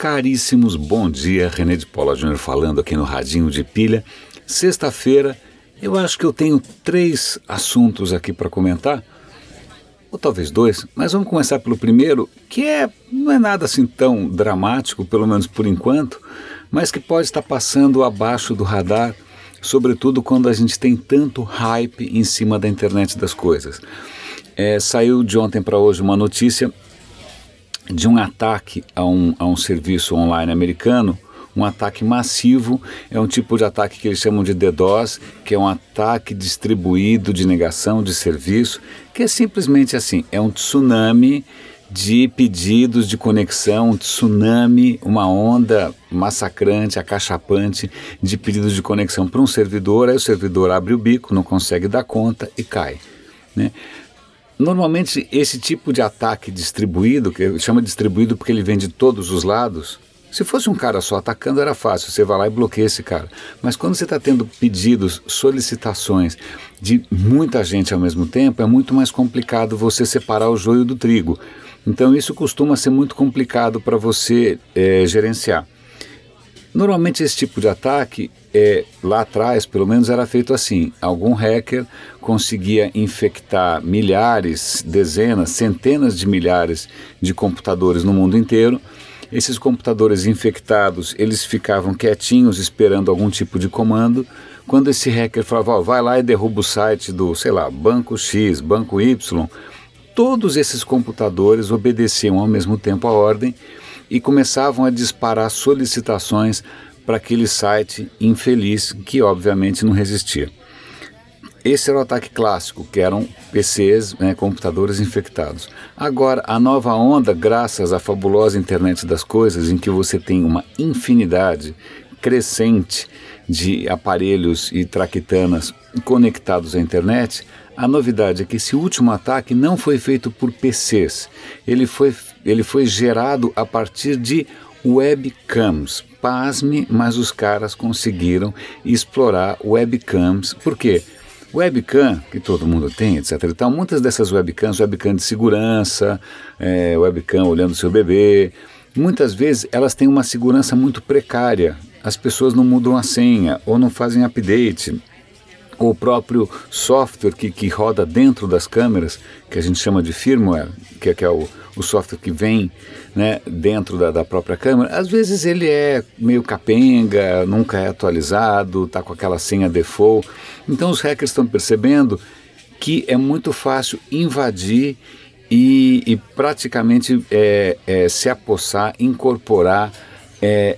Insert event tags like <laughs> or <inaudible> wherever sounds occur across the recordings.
Caríssimos, bom dia. René de Paula Júnior falando aqui no Radinho de Pilha. Sexta-feira, eu acho que eu tenho três assuntos aqui para comentar, ou talvez dois, mas vamos começar pelo primeiro, que é não é nada assim tão dramático, pelo menos por enquanto, mas que pode estar passando abaixo do radar, sobretudo quando a gente tem tanto hype em cima da internet das coisas. É, saiu de ontem para hoje uma notícia de um ataque a um, a um serviço online americano, um ataque massivo, é um tipo de ataque que eles chamam de DDoS, que é um ataque distribuído de negação de serviço, que é simplesmente assim, é um tsunami de pedidos de conexão, um tsunami, uma onda massacrante, acachapante de pedidos de conexão para um servidor, aí o servidor abre o bico, não consegue dar conta e cai. Né? Normalmente, esse tipo de ataque distribuído, que chama distribuído porque ele vem de todos os lados, se fosse um cara só atacando era fácil, você vai lá e bloqueia esse cara. Mas quando você está tendo pedidos, solicitações de muita gente ao mesmo tempo, é muito mais complicado você separar o joio do trigo. Então isso costuma ser muito complicado para você é, gerenciar. Normalmente esse tipo de ataque, é, lá atrás pelo menos, era feito assim: algum hacker conseguia infectar milhares, dezenas, centenas de milhares de computadores no mundo inteiro. Esses computadores infectados, eles ficavam quietinhos esperando algum tipo de comando. Quando esse hacker falava, oh, vai lá e derruba o site do, sei lá, banco X, banco Y, todos esses computadores obedeciam ao mesmo tempo a ordem e começavam a disparar solicitações para aquele site infeliz que obviamente não resistia. Esse era o ataque clássico, que eram PCs, né, computadores infectados. Agora, a nova onda, graças à fabulosa internet das coisas, em que você tem uma infinidade crescente de aparelhos e traquitanas conectados à internet, a novidade é que esse último ataque não foi feito por PCs, ele foi, ele foi gerado a partir de webcams. Pasme, mas os caras conseguiram explorar webcams. Por quê? Webcam, que todo mundo tem, etc. Então, muitas dessas webcams, webcam de segurança, é, webcam olhando seu bebê, muitas vezes elas têm uma segurança muito precária. As pessoas não mudam a senha ou não fazem update. O próprio software que, que roda dentro das câmeras, que a gente chama de firmware, que, é, que é o, o software que vem né, dentro da, da, própria câmera, às vezes ele é meio capenga, nunca é atualizado, está com aquela senha default. Então os hackers estão percebendo que é muito fácil invadir e, e praticamente é, é, se apossar, incorporar é,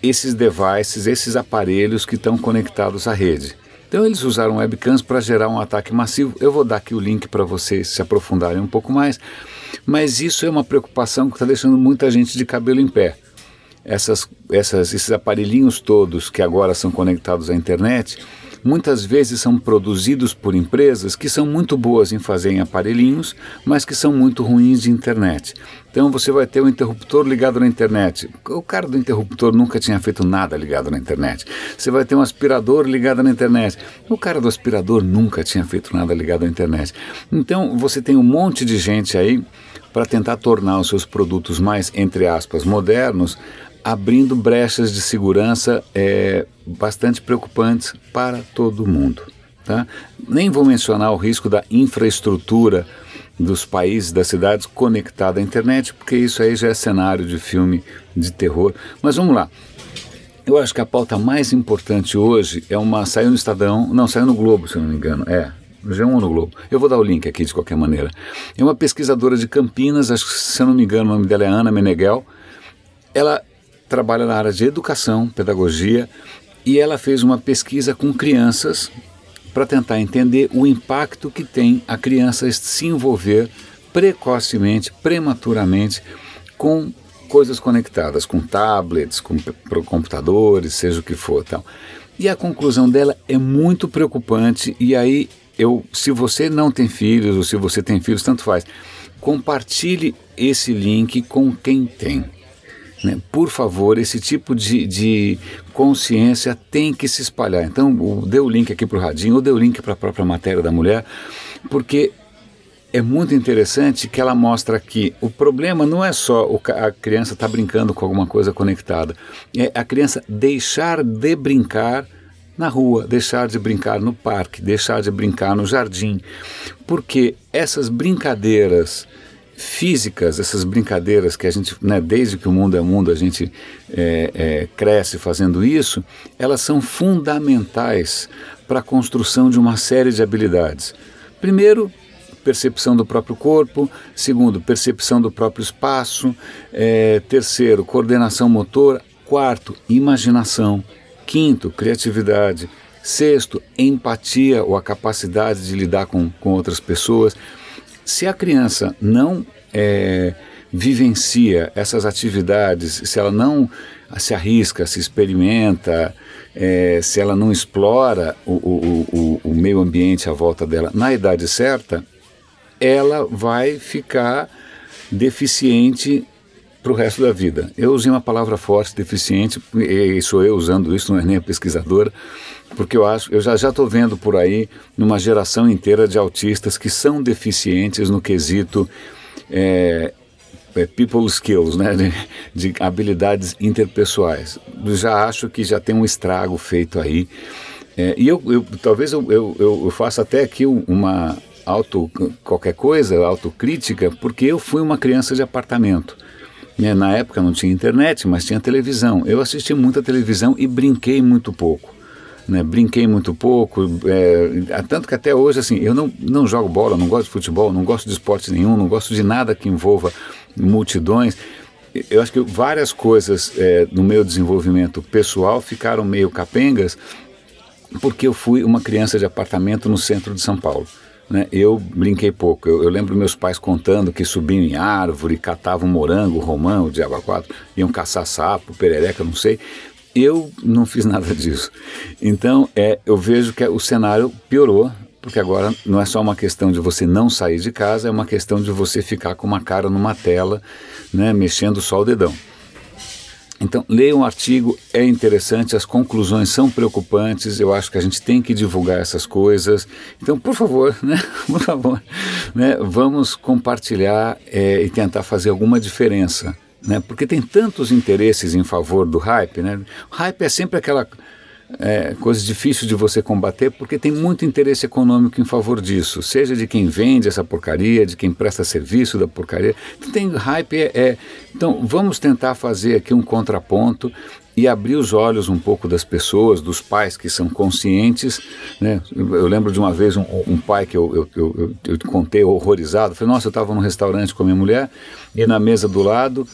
esses devices, esses aparelhos que estão conectados à rede. Então eles usaram webcams para gerar um ataque massivo. Eu vou dar aqui o link para vocês se aprofundarem um pouco mais. Mas isso é uma preocupação que está deixando muita gente de cabelo em pé. Essas, essas, esses aparelhinhos todos que agora são conectados à internet, muitas vezes são produzidos por empresas que são muito boas em fazer aparelhinhos, mas que são muito ruins de internet. Então você vai ter um interruptor ligado na internet. O cara do interruptor nunca tinha feito nada ligado na internet. Você vai ter um aspirador ligado na internet. O cara do aspirador nunca tinha feito nada ligado à internet. Então você tem um monte de gente aí para tentar tornar os seus produtos mais, entre aspas, modernos, abrindo brechas de segurança é, bastante preocupantes para todo mundo. Tá? Nem vou mencionar o risco da infraestrutura dos países, das cidades conectada à internet, porque isso aí já é cenário de filme de terror. Mas vamos lá. Eu acho que a pauta mais importante hoje é uma. Saiu no Estadão, não, saiu no Globo, se eu não me engano. É, no G1 ou no Globo. Eu vou dar o link aqui de qualquer maneira. É uma pesquisadora de Campinas, acho que se eu não me engano, o nome dela é Ana Meneghel. Ela trabalha na área de educação, pedagogia, e ela fez uma pesquisa com crianças para tentar entender o impacto que tem a criança se envolver precocemente, prematuramente com coisas conectadas, com tablets, com computadores, seja o que for, tal. E a conclusão dela é muito preocupante e aí eu, se você não tem filhos ou se você tem filhos, tanto faz, compartilhe esse link com quem tem. Né? Por favor, esse tipo de, de consciência tem que se espalhar. Então, dê o link aqui para o Radinho, ou dê o link para a própria matéria da mulher, porque é muito interessante que ela mostra que o problema não é só a criança estar tá brincando com alguma coisa conectada, é a criança deixar de brincar na rua, deixar de brincar no parque, deixar de brincar no jardim, porque essas brincadeiras físicas, essas brincadeiras que a gente, né, desde que o mundo é mundo, a gente é, é, cresce fazendo isso, elas são fundamentais para a construção de uma série de habilidades. Primeiro, percepção do próprio corpo, segundo, percepção do próprio espaço, é, terceiro, coordenação motora, quarto, imaginação, quinto, criatividade, sexto, empatia ou a capacidade de lidar com, com outras pessoas. Se a criança não é, vivencia essas atividades, se ela não se arrisca, se experimenta, é, se ela não explora o, o, o, o meio ambiente à volta dela na idade certa, ela vai ficar deficiente para o resto da vida. Eu usei uma palavra forte, deficiente, e sou eu usando isso, não é nem a pesquisadora, porque eu acho, eu já já estou vendo por aí numa geração inteira de autistas que são deficientes no quesito é, é, people skills, né, de, de, habilidades interpessoais. Já acho que já tem um estrago feito aí. É, e eu, eu talvez eu, eu, eu faça até aqui uma auto qualquer coisa, autocrítica, porque eu fui uma criança de apartamento. Né, na época não tinha internet, mas tinha televisão. Eu assisti muita televisão e brinquei muito pouco. Né, brinquei muito pouco, é, tanto que até hoje assim, eu não, não jogo bola, não gosto de futebol, não gosto de esporte nenhum, não gosto de nada que envolva multidões. Eu acho que várias coisas é, no meu desenvolvimento pessoal ficaram meio capengas porque eu fui uma criança de apartamento no centro de São Paulo. Né? Eu brinquei pouco. Eu, eu, lembro meus pais contando que subiam em árvore, catavam morango, romão, diabo quatro, iam caçar sapo, perereca, não sei. Eu não fiz nada disso. Então, é, eu vejo que o cenário piorou, porque agora não é só uma questão de você não sair de casa, é uma questão de você ficar com uma cara numa tela, né, mexendo só o dedão. Então, leia um artigo, é interessante, as conclusões são preocupantes, eu acho que a gente tem que divulgar essas coisas. Então, por favor, <laughs> né, por favor, né, vamos compartilhar é, e tentar fazer alguma diferença. Né, porque tem tantos interesses em favor do hype. Né? O hype é sempre aquela é, coisa difícil de você combater porque tem muito interesse econômico em favor disso, seja de quem vende essa porcaria, de quem presta serviço da porcaria. Então tem hype é, é, então vamos tentar fazer aqui um contraponto e abrir os olhos um pouco das pessoas, dos pais que são conscientes. Né? Eu lembro de uma vez um, um pai que eu, eu, eu, eu, contei horrorizado. Falei, nossa, eu estava num restaurante com a minha mulher e na mesa do lado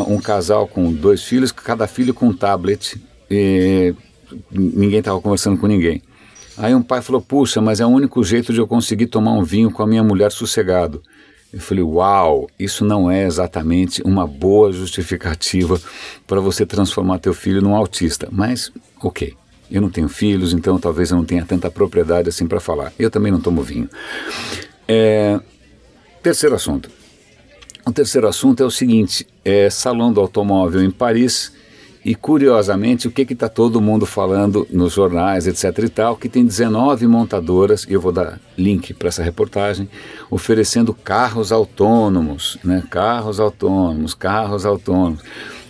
um casal com dois filhos, cada filho com um tablet. E ninguém estava conversando com ninguém. Aí um pai falou: Puxa, mas é o único jeito de eu conseguir tomar um vinho com a minha mulher sossegado. Eu falei: Uau, isso não é exatamente uma boa justificativa para você transformar teu filho num autista. Mas, ok, eu não tenho filhos, então talvez eu não tenha tanta propriedade assim para falar. Eu também não tomo vinho. É, terceiro assunto. O terceiro assunto é o seguinte: é Salão do Automóvel em Paris e curiosamente, o que está todo mundo falando nos jornais, etc. e tal, que tem 19 montadoras, e eu vou dar link para essa reportagem, oferecendo carros autônomos, né? Carros autônomos, carros autônomos.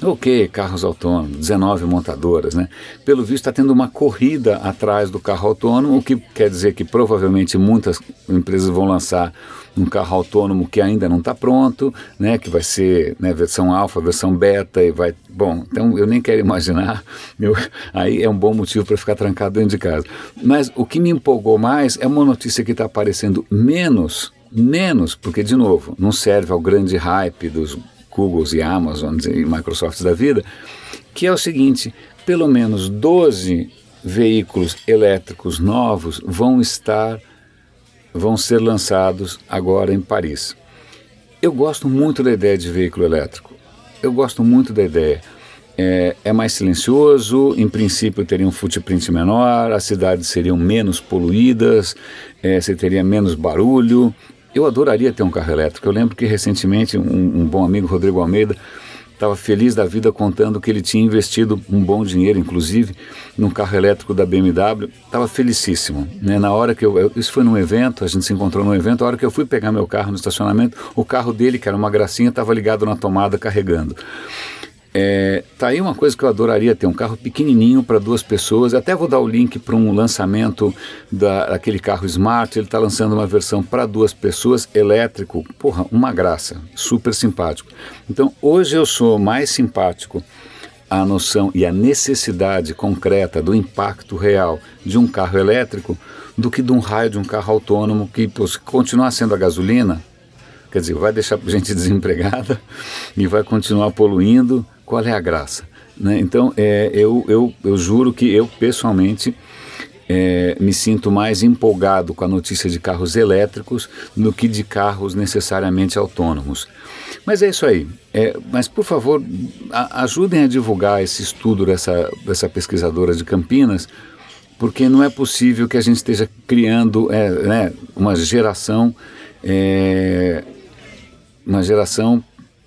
Ok, carros autônomos, 19 montadoras, né? Pelo visto está tendo uma corrida atrás do carro autônomo, o que quer dizer que provavelmente muitas empresas vão lançar um carro autônomo que ainda não está pronto, né, que vai ser né, versão alfa, versão beta e vai, bom, então eu nem quero imaginar, <laughs> eu, aí é um bom motivo para ficar trancado dentro de casa. Mas o que me empolgou mais é uma notícia que está aparecendo menos, menos, porque de novo, não serve ao grande hype dos Googles e Amazons e Microsofts da vida, que é o seguinte, pelo menos 12 veículos elétricos novos vão estar vão ser lançados agora em Paris. Eu gosto muito da ideia de veículo elétrico. Eu gosto muito da ideia. É, é, mais silencioso, em princípio teria um footprint menor, as cidades seriam menos poluídas, é, você teria menos barulho. Eu adoraria ter um carro elétrico. Eu lembro que recentemente um, um bom amigo, Rodrigo Almeida, estava feliz da vida contando que ele tinha investido um bom dinheiro, inclusive, num carro elétrico da BMW. Estava felicíssimo. Né? Na hora que eu, eu, Isso foi num evento, a gente se encontrou num evento. A hora que eu fui pegar meu carro no estacionamento, o carro dele, que era uma gracinha, estava ligado na tomada carregando. É, tá aí uma coisa que eu adoraria ter, um carro pequenininho para duas pessoas. Até vou dar o link para um lançamento da, daquele carro Smart. Ele está lançando uma versão para duas pessoas, elétrico. Porra, uma graça, super simpático. Então, hoje eu sou mais simpático à noção e à necessidade concreta do impacto real de um carro elétrico do que de um raio de um carro autônomo que pô, continuar sendo a gasolina, quer dizer, vai deixar gente <laughs> desempregada e vai continuar poluindo qual é a graça? Né? Então, é, eu, eu, eu juro que eu, pessoalmente, é, me sinto mais empolgado com a notícia de carros elétricos do que de carros necessariamente autônomos. Mas é isso aí. É, mas, por favor, a, ajudem a divulgar esse estudo dessa, dessa pesquisadora de Campinas, porque não é possível que a gente esteja criando é, né, uma geração, é, uma geração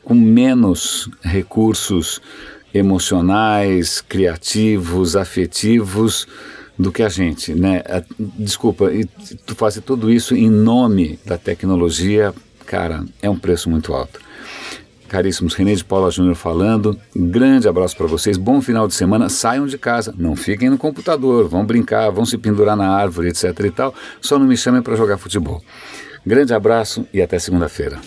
com menos recursos emocionais, criativos, afetivos do que a gente, né? Desculpa, e tu fazer tudo isso em nome da tecnologia, cara, é um preço muito alto. Caríssimos, René de Paula Júnior falando. Grande abraço para vocês. Bom final de semana. Saiam de casa. Não fiquem no computador. Vão brincar, vão se pendurar na árvore, etc e tal. Só não me chamem para jogar futebol. Grande abraço e até segunda-feira.